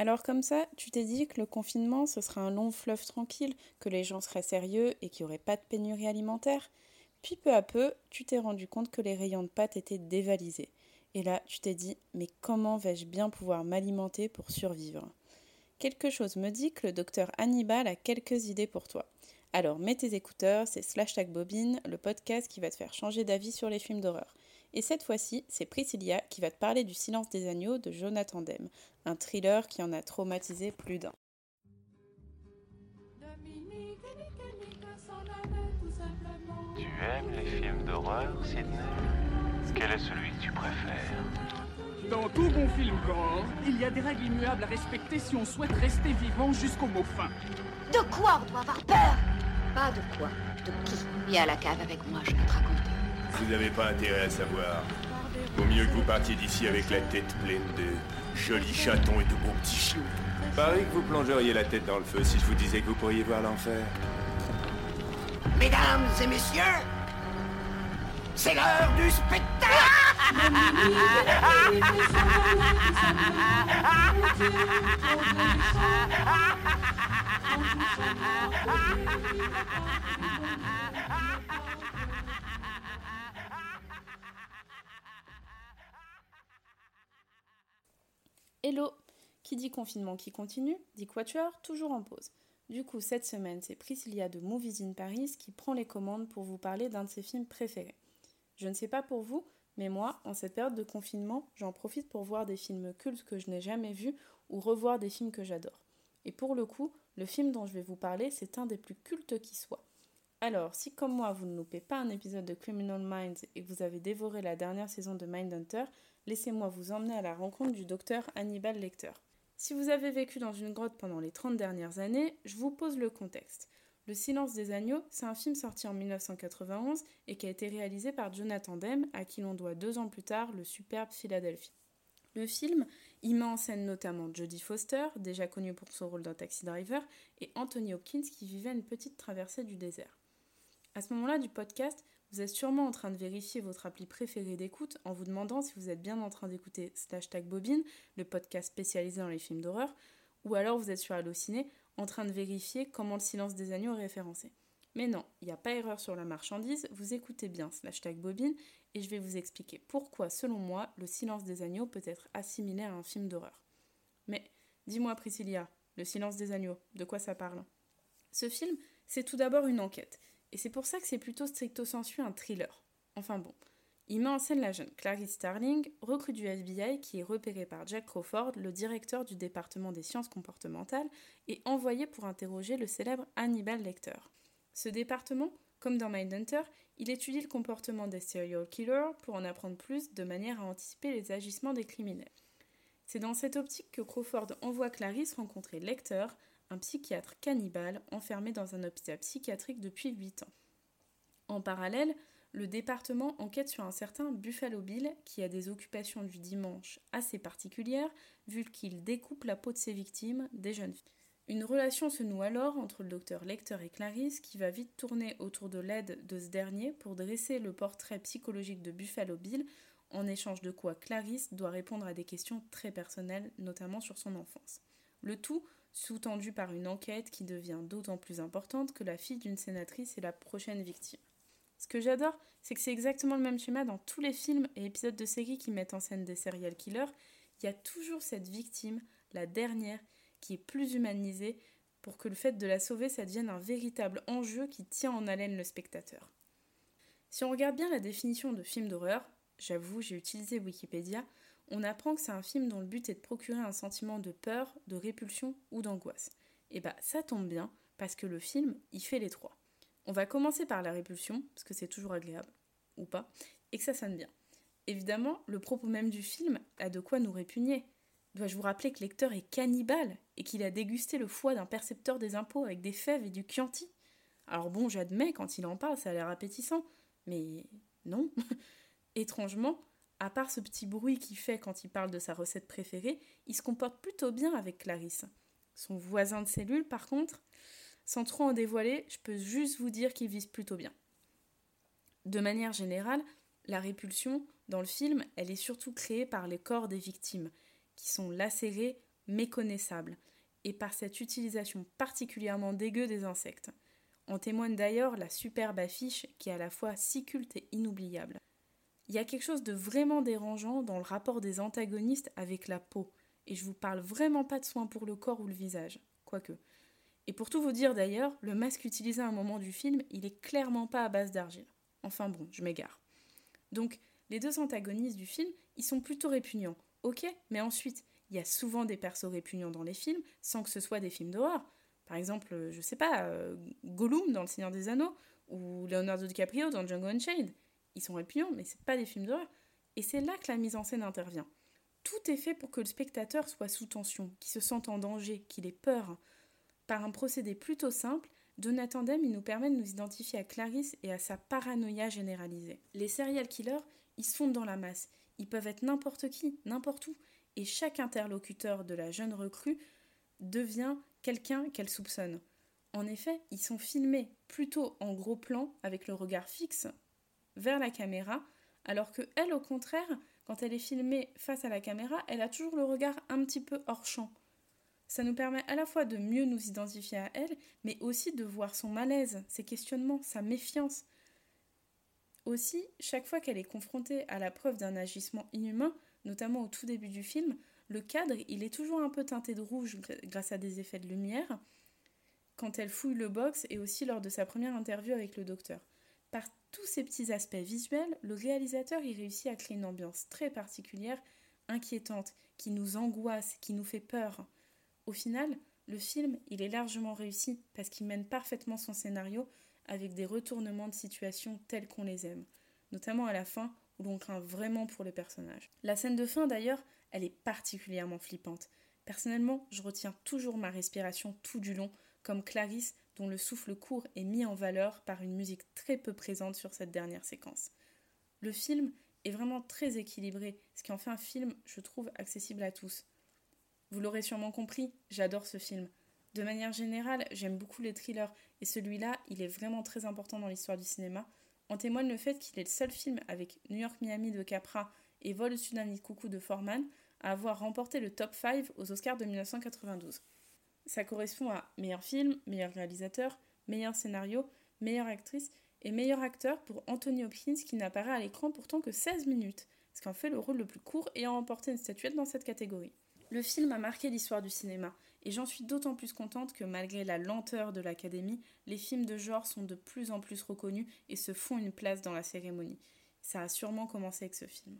Alors comme ça, tu t'es dit que le confinement, ce serait un long fleuve tranquille, que les gens seraient sérieux et qu'il n'y aurait pas de pénurie alimentaire. Puis peu à peu, tu t'es rendu compte que les rayons de pâtes étaient dévalisés. Et là, tu t'es dit, mais comment vais-je bien pouvoir m'alimenter pour survivre? Quelque chose me dit que le docteur Hannibal a quelques idées pour toi. Alors mets tes écouteurs, c'est Slash Tag Bobine, le podcast qui va te faire changer d'avis sur les films d'horreur. Et cette fois-ci, c'est Priscilla qui va te parler du Silence des agneaux de Jonathan Demme, un thriller qui en a traumatisé plus d'un. Tu aimes les films d'horreur, Sidney? Quel est celui que tu préfères? Dans tout bon film gore, il y a des règles immuables à respecter si on souhaite rester vivant jusqu'au mot fin. De quoi on doit avoir peur? Pas de quoi, de qui? Viens à la cave avec moi, je vais te raconter. Vous n'avez pas intérêt à savoir. Vaut mieux que vous partiez d'ici avec la tête pleine de jolis chatons et de beaux petits chiots. Pareil que vous plongeriez la tête dans le feu si je vous disais que vous pourriez voir l'enfer. Mesdames et messieurs, c'est l'heure du spectacle Hello Qui dit confinement qui continue, dit quatuor toujours en pause. Du coup, cette semaine, c'est Priscilla de Movies in Paris qui prend les commandes pour vous parler d'un de ses films préférés. Je ne sais pas pour vous, mais moi, en cette période de confinement, j'en profite pour voir des films cultes que je n'ai jamais vus ou revoir des films que j'adore. Et pour le coup, le film dont je vais vous parler, c'est un des plus cultes qui soit. Alors, si comme moi vous ne loupez pas un épisode de Criminal Minds et que vous avez dévoré la dernière saison de Mindhunter, laissez-moi vous emmener à la rencontre du docteur Hannibal Lecter. Si vous avez vécu dans une grotte pendant les 30 dernières années, je vous pose le contexte. Le silence des agneaux, c'est un film sorti en 1991 et qui a été réalisé par Jonathan Demme, à qui l'on doit deux ans plus tard le superbe Philadelphie. Le film y met en scène notamment Jodie Foster, déjà connue pour son rôle dans Taxi Driver, et Anthony Hopkins qui vivait une petite traversée du désert. À ce moment-là du podcast, vous êtes sûrement en train de vérifier votre appli préférée d'écoute en vous demandant si vous êtes bien en train d'écouter Slash Bobine, le podcast spécialisé dans les films d'horreur, ou alors vous êtes sur Allociné en train de vérifier comment le silence des agneaux est référencé. Mais non, il n'y a pas erreur sur la marchandise, vous écoutez bien Slash Bobine et je vais vous expliquer pourquoi, selon moi, le silence des agneaux peut être assimilé à un film d'horreur. Mais dis-moi Priscilla, le silence des agneaux, de quoi ça parle? Ce film, c'est tout d'abord une enquête et c'est pour ça que c'est plutôt stricto sensu un thriller. Enfin bon. Il met en scène la jeune Clarice Starling, recrue du FBI qui est repérée par Jack Crawford, le directeur du département des sciences comportementales, et envoyée pour interroger le célèbre Hannibal Lecter. Ce département, comme dans Mindhunter, il étudie le comportement des serial killers pour en apprendre plus de manière à anticiper les agissements des criminels. C'est dans cette optique que Crawford envoie Clarice rencontrer Lecter, un psychiatre cannibale enfermé dans un hôpital psychiatrique depuis 8 ans. En parallèle, le département enquête sur un certain Buffalo Bill qui a des occupations du dimanche assez particulières vu qu'il découpe la peau de ses victimes, des jeunes filles. Une relation se noue alors entre le docteur Lecter et Clarisse qui va vite tourner autour de l'aide de ce dernier pour dresser le portrait psychologique de Buffalo Bill en échange de quoi Clarisse doit répondre à des questions très personnelles, notamment sur son enfance. Le tout sous-tendu par une enquête qui devient d'autant plus importante que la fille d'une sénatrice est la prochaine victime. Ce que j'adore, c'est que c'est exactement le même schéma dans tous les films et épisodes de séries qui mettent en scène des serial killers. Il y a toujours cette victime, la dernière, qui est plus humanisée pour que le fait de la sauver, ça devienne un véritable enjeu qui tient en haleine le spectateur. Si on regarde bien la définition de film d'horreur, j'avoue, j'ai utilisé Wikipédia, on apprend que c'est un film dont le but est de procurer un sentiment de peur, de répulsion ou d'angoisse. Et bah ça tombe bien, parce que le film, il fait les trois. On va commencer par la répulsion, parce que c'est toujours agréable, ou pas, et que ça sonne bien. Évidemment, le propos même du film a de quoi nous répugner. Dois-je vous rappeler que Lecteur est cannibale et qu'il a dégusté le foie d'un percepteur des impôts avec des fèves et du Chianti? Alors bon, j'admets, quand il en parle, ça a l'air appétissant, mais non. Étrangement, à part ce petit bruit qu'il fait quand il parle de sa recette préférée, il se comporte plutôt bien avec Clarisse. Son voisin de cellule, par contre, sans trop en dévoiler, je peux juste vous dire qu'il vise plutôt bien. De manière générale, la répulsion, dans le film, elle est surtout créée par les corps des victimes, qui sont lacérés, méconnaissable, et par cette utilisation particulièrement dégueu des insectes. En témoigne d'ailleurs la superbe affiche qui est à la fois si culte et inoubliable. Il y a quelque chose de vraiment dérangeant dans le rapport des antagonistes avec la peau, et je vous parle vraiment pas de soins pour le corps ou le visage, quoique. Et pour tout vous dire d'ailleurs, le masque utilisé à un moment du film, il est clairement pas à base d'argile. Enfin bon, je m'égare. Donc, les deux antagonistes du film, ils sont plutôt répugnants. Ok, mais ensuite, il y a souvent des persos répugnants dans les films, sans que ce soit des films d'horreur. Par exemple, euh, je sais pas, euh, Gollum dans Le Seigneur des Anneaux, ou Leonardo DiCaprio dans Django Unchained. Ils sont répugnants, mais c'est pas des films d'horreur. Et c'est là que la mise en scène intervient. Tout est fait pour que le spectateur soit sous tension, qu'il se sente en danger, qu'il ait peur. Par un procédé plutôt simple, Jonathan Demme il nous permet de nous identifier à Clarisse et à sa paranoïa généralisée. Les serial killers, ils se fondent dans la masse. Ils peuvent être n'importe qui, n'importe où. Et chaque interlocuteur de la jeune recrue devient quelqu'un qu'elle soupçonne. En effet, ils sont filmés plutôt en gros plan avec le regard fixe vers la caméra, alors que elle, au contraire, quand elle est filmée face à la caméra, elle a toujours le regard un petit peu hors champ. Ça nous permet à la fois de mieux nous identifier à elle, mais aussi de voir son malaise, ses questionnements, sa méfiance. Aussi, chaque fois qu'elle est confrontée à la preuve d'un agissement inhumain, notamment au tout début du film, le cadre, il est toujours un peu teinté de rouge grâce à des effets de lumière, quand elle fouille le box et aussi lors de sa première interview avec le docteur. Par tous ces petits aspects visuels, le réalisateur y réussit à créer une ambiance très particulière, inquiétante, qui nous angoisse, qui nous fait peur. Au final, le film, il est largement réussi parce qu'il mène parfaitement son scénario avec des retournements de situation tels qu'on les aime, notamment à la fin où l'on craint vraiment pour les personnages. La scène de fin d'ailleurs, elle est particulièrement flippante. Personnellement, je retiens toujours ma respiration tout du long, comme Clarisse, dont le souffle court est mis en valeur par une musique très peu présente sur cette dernière séquence. Le film est vraiment très équilibré, ce qui en fait un film, je trouve, accessible à tous. Vous l'aurez sûrement compris, j'adore ce film. De manière générale, j'aime beaucoup les thrillers, et celui-là, il est vraiment très important dans l'histoire du cinéma. En témoigne le fait qu'il est le seul film avec New York Miami de Capra et Vol au-dessus d'un nid coucou de Foreman à avoir remporté le top 5 aux Oscars de 1992. Ça correspond à meilleur film, meilleur réalisateur, meilleur scénario, meilleure actrice et meilleur acteur pour Anthony Hopkins qui n'apparaît à l'écran pourtant que 16 minutes, ce qui en fait le rôle le plus court ayant remporté une statuette dans cette catégorie. Le film a marqué l'histoire du cinéma, et j'en suis d'autant plus contente que malgré la lenteur de l'Académie, les films de genre sont de plus en plus reconnus et se font une place dans la cérémonie. Ça a sûrement commencé avec ce film.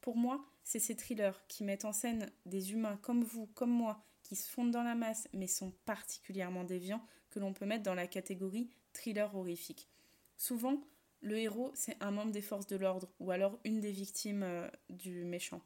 Pour moi, c'est ces thrillers qui mettent en scène des humains comme vous, comme moi, qui se fondent dans la masse mais sont particulièrement déviants, que l'on peut mettre dans la catégorie thriller horrifique. Souvent, le héros, c'est un membre des forces de l'ordre ou alors une des victimes euh, du méchant.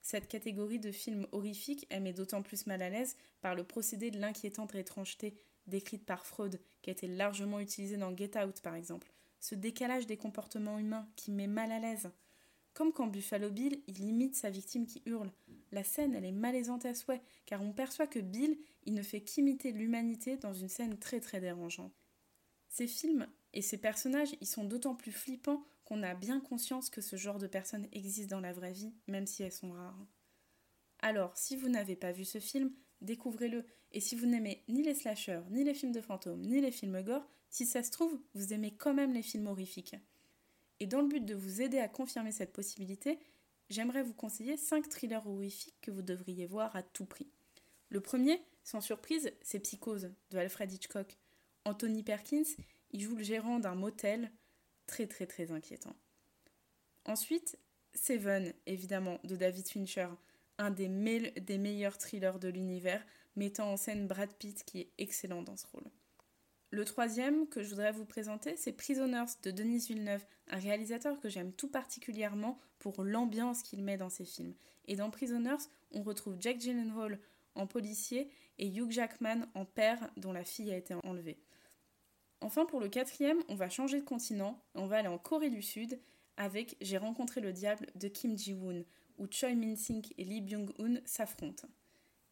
Cette catégorie de films horrifiques, elle met d'autant plus mal à l'aise par le procédé de l'inquiétante étrangeté décrite par Freud, qui a été largement utilisé dans Get Out par exemple. Ce décalage des comportements humains qui met mal à l'aise. Comme quand Buffalo Bill, il imite sa victime qui hurle. La scène, elle est malaisante à souhait, car on perçoit que Bill, il ne fait qu'imiter l'humanité dans une scène très très dérangeante. Ces films et ces personnages, ils sont d'autant plus flippants qu'on a bien conscience que ce genre de personnes existe dans la vraie vie, même si elles sont rares. Alors, si vous n'avez pas vu ce film, découvrez-le. Et si vous n'aimez ni les slashers, ni les films de fantômes, ni les films gore, si ça se trouve, vous aimez quand même les films horrifiques. Et dans le but de vous aider à confirmer cette possibilité, j'aimerais vous conseiller 5 thrillers horrifiques que vous devriez voir à tout prix. Le premier, sans surprise, c'est Psychose de Alfred Hitchcock. Anthony Perkins, il joue le gérant d'un motel très très très inquiétant. Ensuite, Seven, évidemment, de David Fincher, un des meilleurs thrillers de l'univers, mettant en scène Brad Pitt qui est excellent dans ce rôle. Le troisième que je voudrais vous présenter, c'est Prisoners de Denis Villeneuve, un réalisateur que j'aime tout particulièrement pour l'ambiance qu'il met dans ses films. Et dans Prisoners, on retrouve Jack Gyllenhaal en policier et Hugh Jackman en père dont la fille a été enlevée. Enfin, pour le quatrième, on va changer de continent. On va aller en Corée du Sud avec J'ai rencontré le diable de Kim Ji-woon, où Choi Min-sik et Lee Byung-hun s'affrontent.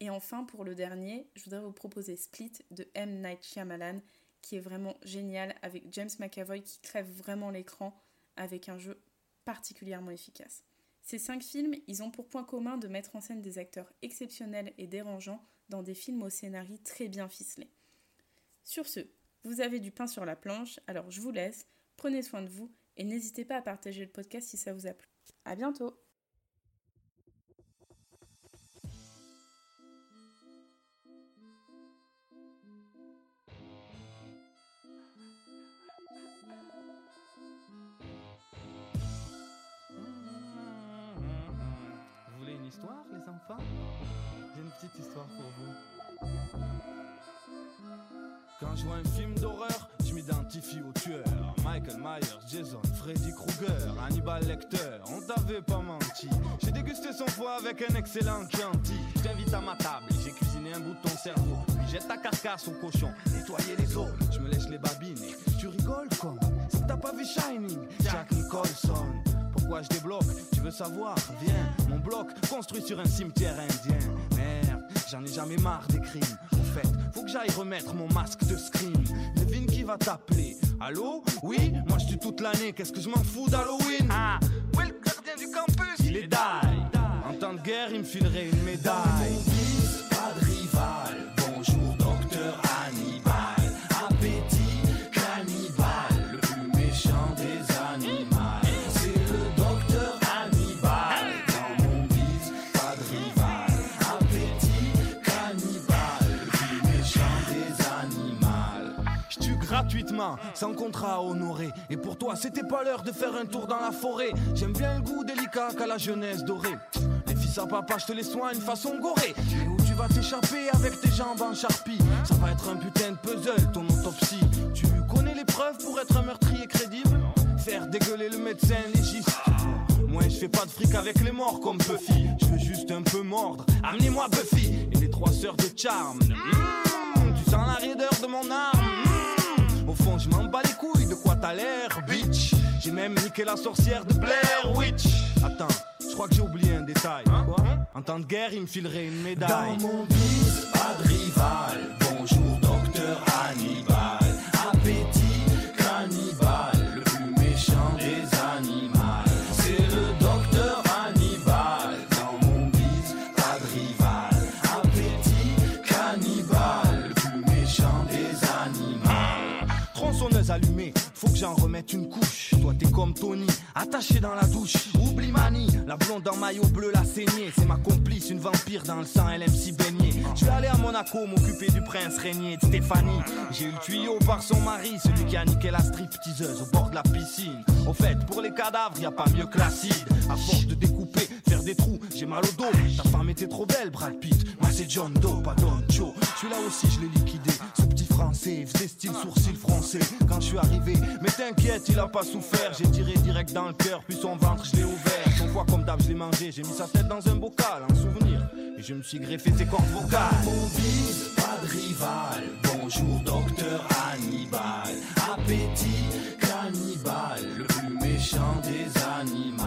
Et enfin, pour le dernier, je voudrais vous proposer Split de M. Night Shyamalan, qui est vraiment génial avec James McAvoy qui crève vraiment l'écran avec un jeu particulièrement efficace. Ces cinq films, ils ont pour point commun de mettre en scène des acteurs exceptionnels et dérangeants dans des films au scénario très bien ficelé. Sur ce, vous avez du pain sur la planche, alors je vous laisse, prenez soin de vous et n'hésitez pas à partager le podcast si ça vous a plu. À bientôt J'ai une petite histoire pour vous. Quand je vois un film d'horreur, je m'identifie au tueur. Michael Myers, Jason, Freddy Krueger, Hannibal Lecter, on t'avait pas menti. J'ai dégusté son foie avec un excellent Chianti. Je à ma table, j'ai cuisiné un bout de ton cerveau. Jette ta carcasse au cochon, nettoyer les os. Je me lèche les babines tu rigoles comme si t'as pas vu Shining, Jack Nicholson. Je débloque Tu veux savoir Viens, mon bloc construit sur un cimetière indien. Merde, j'en ai jamais marre des crimes. En fait, faut que j'aille remettre mon masque de scream. Devine qui va t'appeler Allô? Oui, moi je tue toute l'année. Qu'est-ce que je m'en fous d'Halloween? Ah, oui, le gardien du campus Il est die. En temps de guerre, il me filerait une médaille. Sans contrat à honorer. Et pour toi, c'était pas l'heure de faire un tour dans la forêt. J'aime bien le goût délicat qu'a la jeunesse dorée. Les fils à papa, je te les soigne façon gorée. Mais où tu vas t'échapper avec tes jambes en charpie? Ça va être un putain de puzzle, ton autopsie. Tu connais les preuves pour être un meurtrier crédible? Faire dégueuler le médecin légiste. Moi, je fais pas de fric avec les morts comme Buffy. Je veux juste un peu mordre. Amenez-moi Buffy et les trois sœurs de Charme. Mmh, tu sens la raideur de mon arme. Au fond, je m'en bats les couilles de quoi t'as l'air, bitch. J'ai même niqué la sorcière de Blair Witch. Attends, je crois que j'ai oublié un détail. Quoi En temps de guerre, il me filerait une médaille. Dans mon bise, pas de rival. Bonjour, docteur Hannibal. Appétit remette une couche. Toi t'es comme Tony, attaché dans la douche. Oublie Mani, la blonde en maillot bleu, la saignée. C'est ma complice, une vampire dans le sang, elle aime s'y baigner. Je vais aller à Monaco m'occuper du prince régné de Stéphanie. J'ai eu le tuyau par son mari, celui qui a niqué la stripteaseuse au bord de la piscine. Au fait, pour les cadavres, y a pas mieux que l'acide. À force de découper, faire des trous, j'ai mal au dos. Ta femme était trop belle, Brad Pitt. Moi c'est John Doe, pas Don Joe. Celui-là aussi, je l'ai liquidé. Français, faisait style sourcil français quand je suis arrivé. Mais t'inquiète, il a pas souffert. J'ai tiré direct dans le cœur, puis son ventre, je l'ai ouvert. Son foie comme d'hab, je l'ai mangé. J'ai mis sa tête dans un bocal, en souvenir. Et je me suis greffé ses cordes vocales. Mon pas de rival. Bonjour, docteur Hannibal. Appétit cannibale, le plus méchant des animaux.